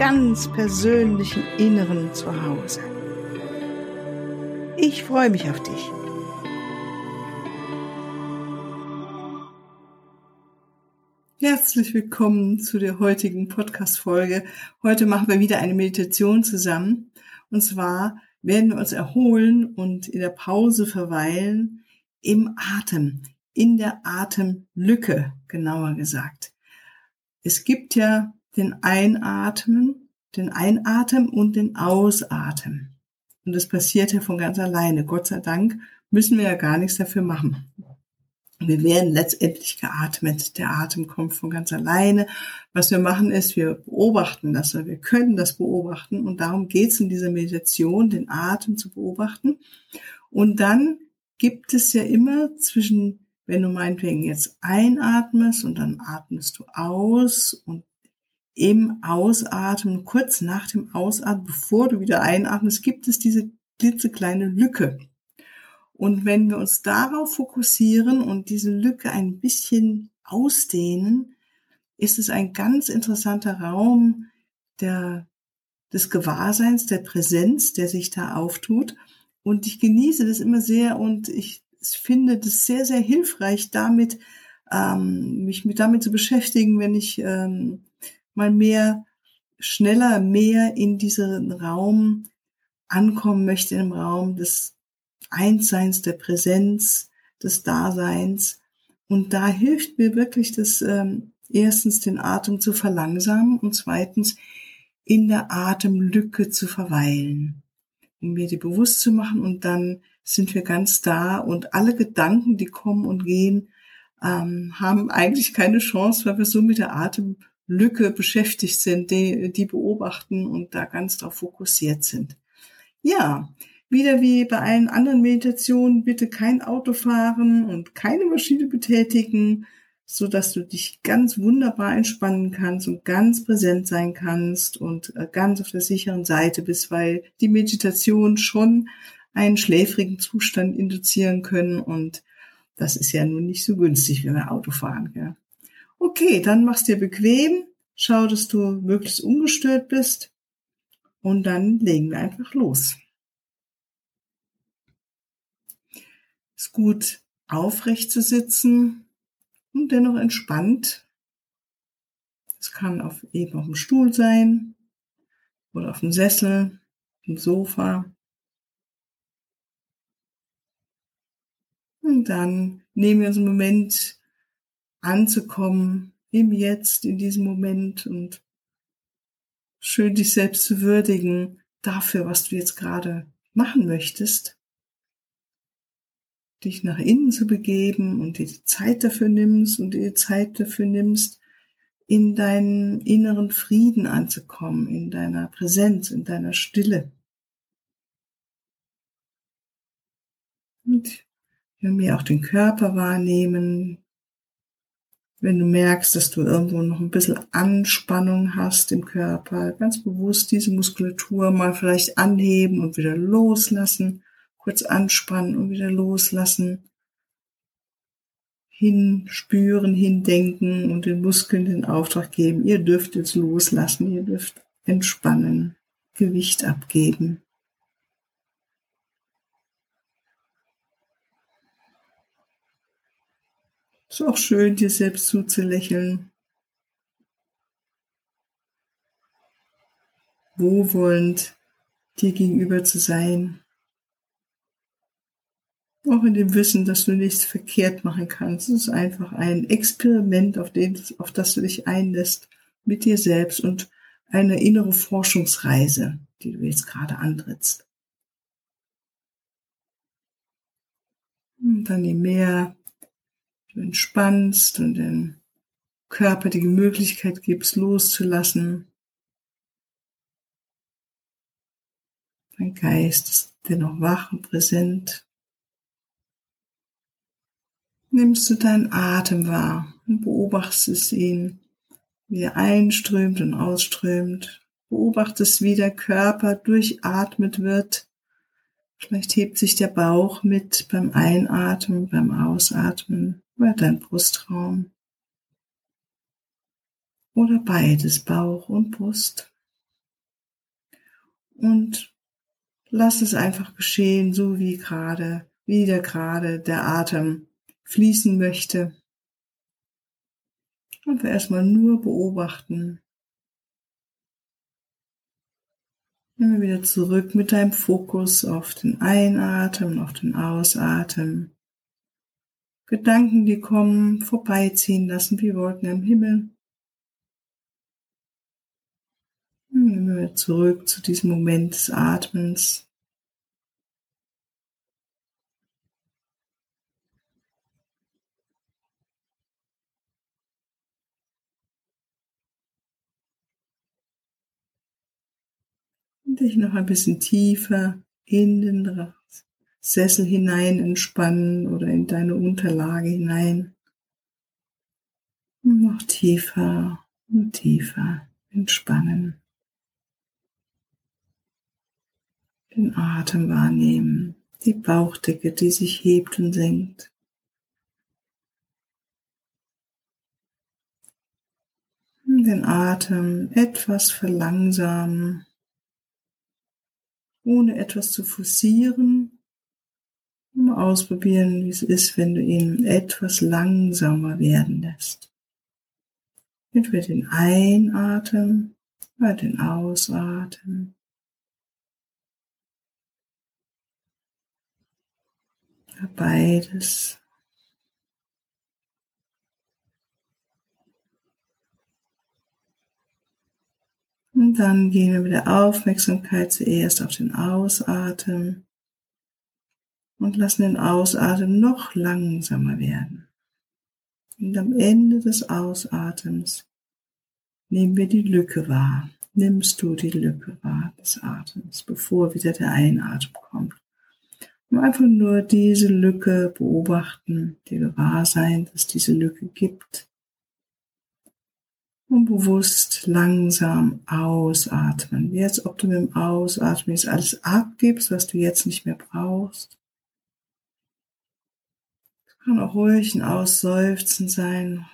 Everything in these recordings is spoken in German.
ganz persönlichen Inneren zu Hause. Ich freue mich auf dich. Herzlich willkommen zu der heutigen Podcast-Folge. Heute machen wir wieder eine Meditation zusammen. Und zwar werden wir uns erholen und in der Pause verweilen im Atem, in der Atemlücke, genauer gesagt es gibt ja den Einatmen, den Einatmen und den Ausatmen. Und das passiert ja von ganz alleine. Gott sei Dank müssen wir ja gar nichts dafür machen. Wir werden letztendlich geatmet. Der Atem kommt von ganz alleine. Was wir machen ist, wir beobachten das. Wir können das beobachten. Und darum geht es in dieser Meditation, den Atem zu beobachten. Und dann gibt es ja immer zwischen wenn du meinetwegen jetzt einatmest und dann atmest du aus und im Ausatmen, kurz nach dem Ausatmen, bevor du wieder einatmest, gibt es diese klitzekleine Lücke. Und wenn wir uns darauf fokussieren und diese Lücke ein bisschen ausdehnen, ist es ein ganz interessanter Raum der, des Gewahrseins, der Präsenz, der sich da auftut. Und ich genieße das immer sehr und ich finde das sehr, sehr hilfreich, damit ähm, mich mit damit zu beschäftigen, wenn ich ähm, mal mehr, schneller mehr in diesen Raum ankommen möchte, im Raum des Einsseins, der Präsenz, des Daseins. Und da hilft mir wirklich das, ähm, erstens den Atem zu verlangsamen und zweitens in der Atemlücke zu verweilen, um mir die bewusst zu machen und dann sind wir ganz da und alle Gedanken, die kommen und gehen, ähm, haben eigentlich keine Chance, weil wir so mit der Atemlücke beschäftigt sind, die, die beobachten und da ganz drauf fokussiert sind. Ja, wieder wie bei allen anderen Meditationen, bitte kein Auto fahren und keine Maschine betätigen, so dass du dich ganz wunderbar entspannen kannst und ganz präsent sein kannst und äh, ganz auf der sicheren Seite bist, weil die Meditation schon einen schläfrigen Zustand induzieren können und das ist ja nun nicht so günstig, wenn wir Auto fahren. Gell? Okay, dann machst dir bequem, schau, dass du möglichst ungestört bist und dann legen wir einfach los. Ist gut, aufrecht zu sitzen und dennoch entspannt. Es kann auf, eben auf dem Stuhl sein oder auf dem Sessel, im Sofa. Und dann nehmen wir uns einen Moment anzukommen im Jetzt, in diesem Moment und schön dich selbst zu würdigen dafür, was du jetzt gerade machen möchtest. Dich nach innen zu begeben und dir die Zeit dafür nimmst und dir die Zeit dafür nimmst, in deinen inneren Frieden anzukommen, in deiner Präsenz, in deiner Stille. Und wir auch den Körper wahrnehmen, wenn du merkst, dass du irgendwo noch ein bisschen Anspannung hast im Körper, ganz bewusst diese Muskulatur mal vielleicht anheben und wieder loslassen, kurz anspannen und wieder loslassen, hinspüren, hindenken und den Muskeln den Auftrag geben, ihr dürft jetzt loslassen, ihr dürft entspannen, Gewicht abgeben. Ist auch schön, dir selbst zuzulächeln. Wohlwollend dir gegenüber zu sein. Auch in dem Wissen, dass du nichts verkehrt machen kannst. Es ist einfach ein Experiment, auf, den, auf das du dich einlässt mit dir selbst und eine innere Forschungsreise, die du jetzt gerade antrittst. Und dann je mehr entspannst und den Körper die Möglichkeit gibst, loszulassen, Dein Geist ist dennoch wach und präsent. Nimmst du deinen Atem wahr und beobachtest ihn, wie er einströmt und ausströmt. Beobachtest, wie der Körper durchatmet wird. Vielleicht hebt sich der Bauch mit beim Einatmen, beim Ausatmen oder dein Brustraum. Oder beides, Bauch und Brust. Und lass es einfach geschehen, so wie gerade, wie der gerade der Atem fließen möchte. Und wir erstmal nur beobachten. Immer wieder zurück mit deinem Fokus auf den Einatmen, auf den Ausatmen. Gedanken, die kommen, vorbeiziehen lassen wie Wolken am Himmel. Immer wieder zurück zu diesem Moment des Atmens. dich noch ein bisschen tiefer in den Sessel hinein entspannen oder in deine Unterlage hinein. Und noch tiefer und tiefer entspannen. Den Atem wahrnehmen, die Bauchdecke, die sich hebt und senkt. Den Atem etwas verlangsamen ohne etwas zu forcieren. Mal ausprobieren, wie es ist, wenn du ihn etwas langsamer werden lässt. Entweder den Einatmen oder den Ausatmen. beides. Und dann gehen wir mit der Aufmerksamkeit zuerst auf den Ausatmen und lassen den Ausatmen noch langsamer werden. Und am Ende des Ausatems nehmen wir die Lücke wahr. Nimmst du die Lücke wahr des Atems, bevor wieder der Einatmen kommt. Und einfach nur diese Lücke beobachten, dir gewahr sein, dass diese Lücke gibt und bewusst langsam ausatmen. Als ob du mit dem Ausatmen jetzt alles abgibst, was du jetzt nicht mehr brauchst. Kann auch ruhig ein Ausseufzen sein.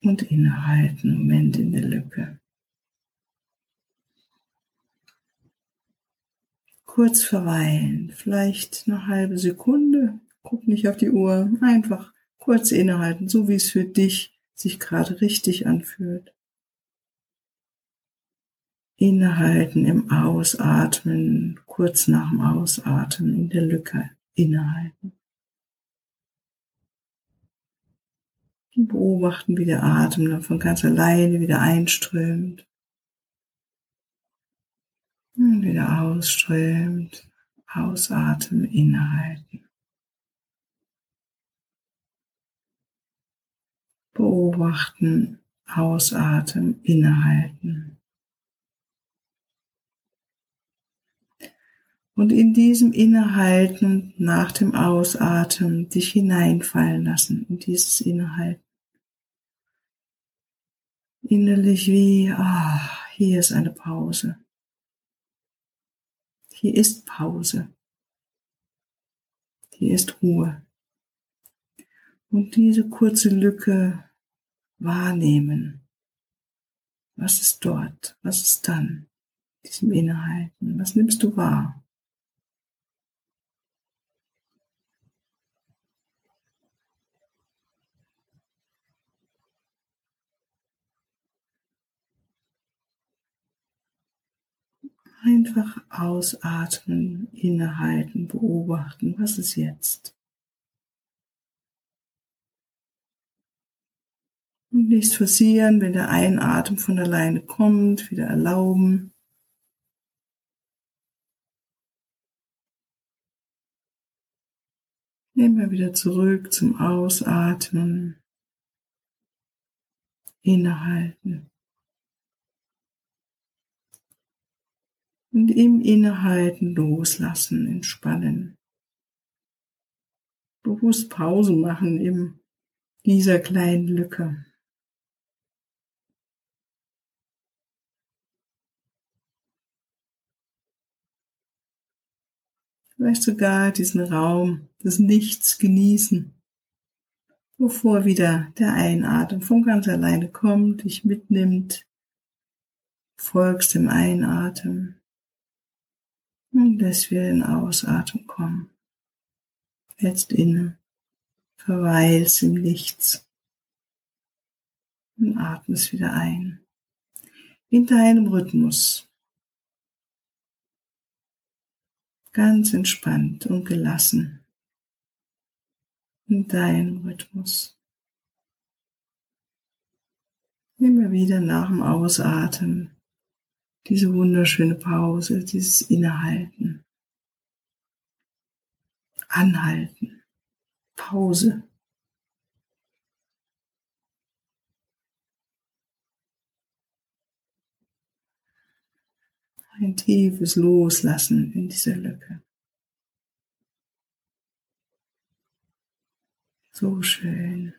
Und innehalten, Moment in der Lücke. Kurz verweilen, vielleicht eine halbe Sekunde. Guck nicht auf die Uhr, einfach kurz innehalten, so wie es für dich sich gerade richtig anfühlt. Innehalten im Ausatmen, kurz nach dem Ausatmen in der Lücke innehalten. Und beobachten, wie der Atem dann von ganz alleine wieder einströmt. Und wieder ausströmt, ausatmen, innehalten. beobachten, ausatmen, innehalten. Und in diesem Innehalten nach dem Ausatmen dich hineinfallen lassen in dieses Innehalten. Innerlich wie, ah, hier ist eine Pause. Hier ist Pause. Hier ist Ruhe. Und diese kurze Lücke wahrnehmen. Was ist dort? Was ist dann? Diesem Innehalten. Was nimmst du wahr? Einfach ausatmen, innehalten, beobachten. Was ist jetzt? Und nichts forcieren, wenn der Einatmen von alleine kommt, wieder erlauben. Nehmen wir wieder zurück zum Ausatmen. Innehalten. Und im Innehalten loslassen, entspannen. Bewusst Pause machen in dieser kleinen Lücke. Vielleicht sogar diesen Raum des Nichts genießen, bevor wieder der Einatmen von ganz alleine kommt, dich mitnimmt, folgst dem Einatmen und lässt wieder den Ausatmen kommen. Jetzt inne, verweilst im Nichts und atmest wieder ein. In deinem Rhythmus. ganz entspannt und gelassen in deinem Rhythmus. Immer wieder nach dem Ausatmen diese wunderschöne Pause, dieses Innehalten, Anhalten, Pause. ein tiefes Loslassen in dieser Lücke. So schön.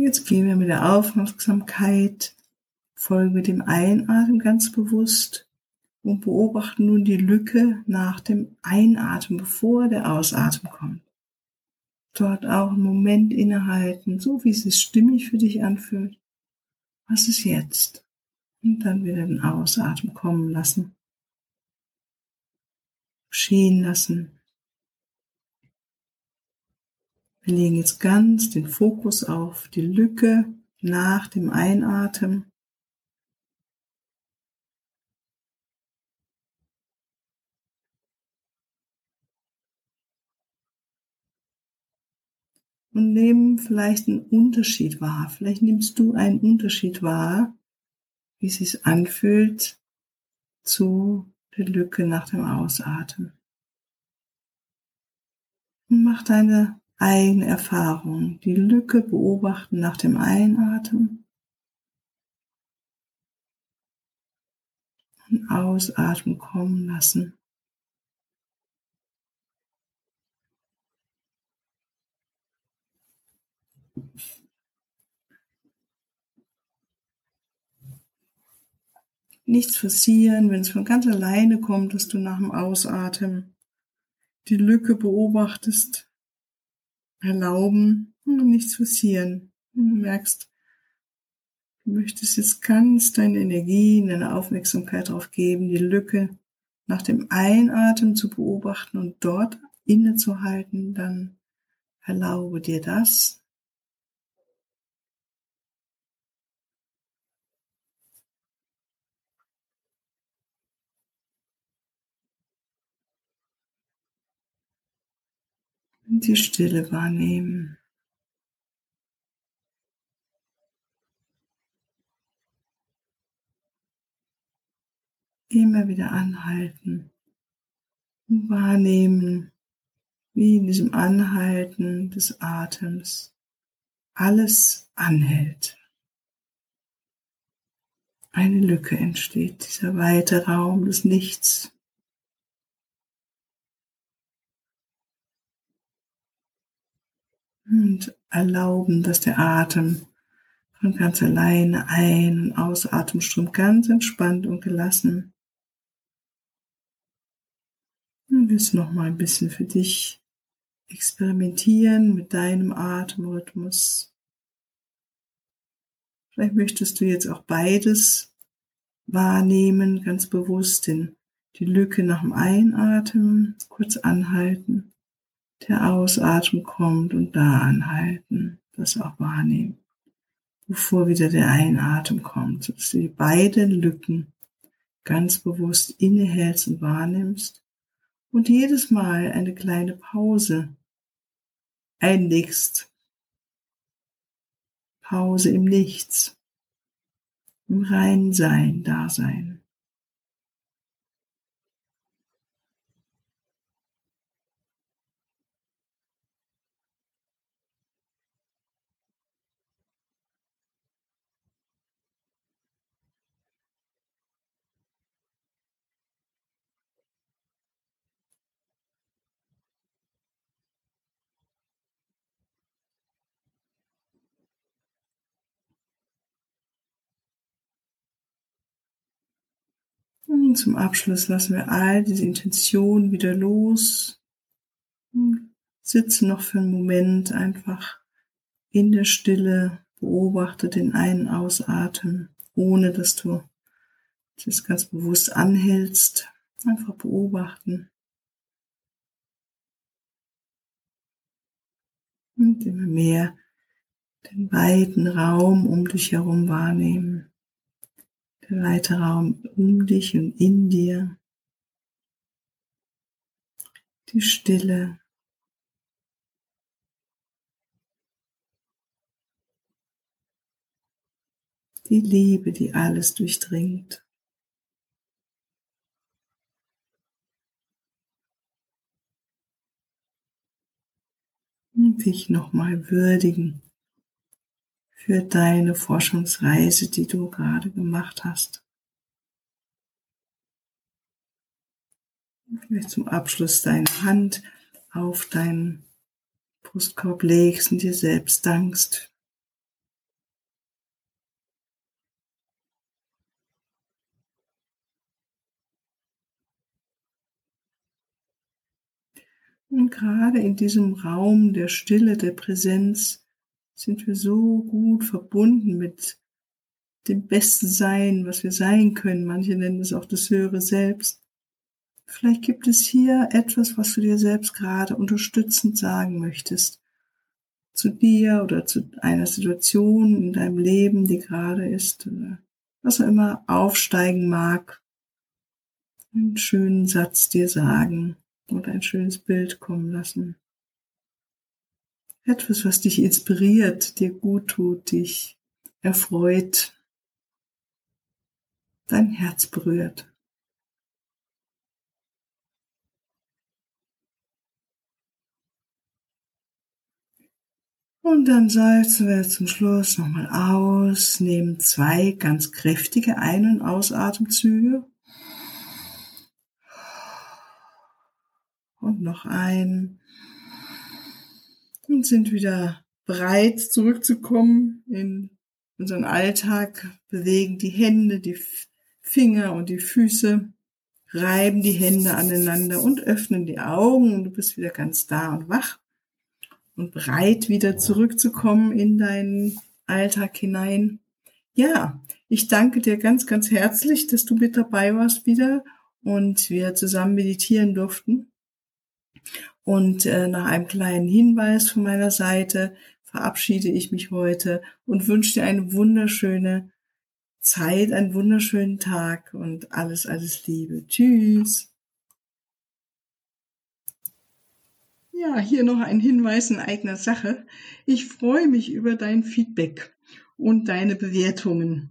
Jetzt gehen wir mit der Aufmerksamkeit, folgen mit dem Einatmen ganz bewusst und beobachten nun die Lücke nach dem Einatmen, bevor der Ausatmen kommt. Dort auch einen Moment innehalten, so wie es sich stimmig für dich anfühlt. Was ist jetzt? Und dann wieder den Ausatmen kommen lassen. Geschehen lassen. Wir legen jetzt ganz den Fokus auf die Lücke nach dem Einatmen. Und nehmen vielleicht einen Unterschied wahr. Vielleicht nimmst du einen Unterschied wahr, wie es sich anfühlt zu der Lücke nach dem Ausatmen. Und mach deine eigene Erfahrung, die Lücke beobachten nach dem Einatmen und Ausatmen kommen lassen. Nichts passieren, wenn es von ganz alleine kommt, dass du nach dem Ausatmen die Lücke beobachtest erlauben und nichts passieren. Und du merkst, du möchtest jetzt ganz deine Energie, deine Aufmerksamkeit darauf geben, die Lücke nach dem Einatmen zu beobachten und dort innezuhalten, dann erlaube dir das. Und die Stille wahrnehmen. Immer wieder anhalten und wahrnehmen, wie in diesem Anhalten des Atems alles anhält. Eine Lücke entsteht, dieser weite Raum des Nichts. Und erlauben, dass der Atem von ganz alleine ein- und ausatmen strömt, ganz entspannt und gelassen. Und jetzt noch mal ein bisschen für dich experimentieren mit deinem Atemrhythmus. Vielleicht möchtest du jetzt auch beides wahrnehmen, ganz bewusst, den, die Lücke nach dem Einatmen, kurz anhalten der Ausatmen kommt und da anhalten, das auch wahrnehmen, bevor wieder der Einatmen kommt, dass du die beiden Lücken ganz bewusst innehältst und wahrnimmst und jedes Mal eine kleine Pause einlegst. Pause im Nichts, im reinen Sein, Dasein. Und zum Abschluss lassen wir all diese Intentionen wieder los. Und sitzen noch für einen Moment einfach in der Stille, beobachte den Ein- Ausatmen, ohne dass du das ganz bewusst anhältst. Einfach beobachten. Und immer mehr den weiten Raum um dich herum wahrnehmen der weite Raum um dich und in dir, die Stille, die Liebe, die alles durchdringt. Und dich nochmal würdigen für deine Forschungsreise, die du gerade gemacht hast. Vielleicht zum Abschluss deine Hand auf deinen Brustkorb legst und dir selbst dankst. Und gerade in diesem Raum der Stille, der Präsenz, sind wir so gut verbunden mit dem besten Sein, was wir sein können. Manche nennen es auch das höhere Selbst. Vielleicht gibt es hier etwas, was du dir selbst gerade unterstützend sagen möchtest. Zu dir oder zu einer Situation in deinem Leben, die gerade ist, was auch immer aufsteigen mag. Einen schönen Satz dir sagen oder ein schönes Bild kommen lassen. Etwas, was dich inspiriert, dir gut tut, dich erfreut, dein Herz berührt. Und dann seufzen wir zum Schluss nochmal aus, nehmen zwei ganz kräftige Ein- und Ausatemzüge. Und noch ein und sind wieder bereit zurückzukommen in unseren Alltag, bewegen die Hände, die Finger und die Füße, reiben die Hände aneinander und öffnen die Augen und du bist wieder ganz da und wach und bereit wieder zurückzukommen in deinen Alltag hinein. Ja, ich danke dir ganz, ganz herzlich, dass du mit dabei warst wieder und wir zusammen meditieren durften. Und äh, nach einem kleinen Hinweis von meiner Seite verabschiede ich mich heute und wünsche dir eine wunderschöne Zeit, einen wunderschönen Tag und alles, alles Liebe. Tschüss. Ja, hier noch ein Hinweis in eigener Sache. Ich freue mich über dein Feedback und deine Bewertungen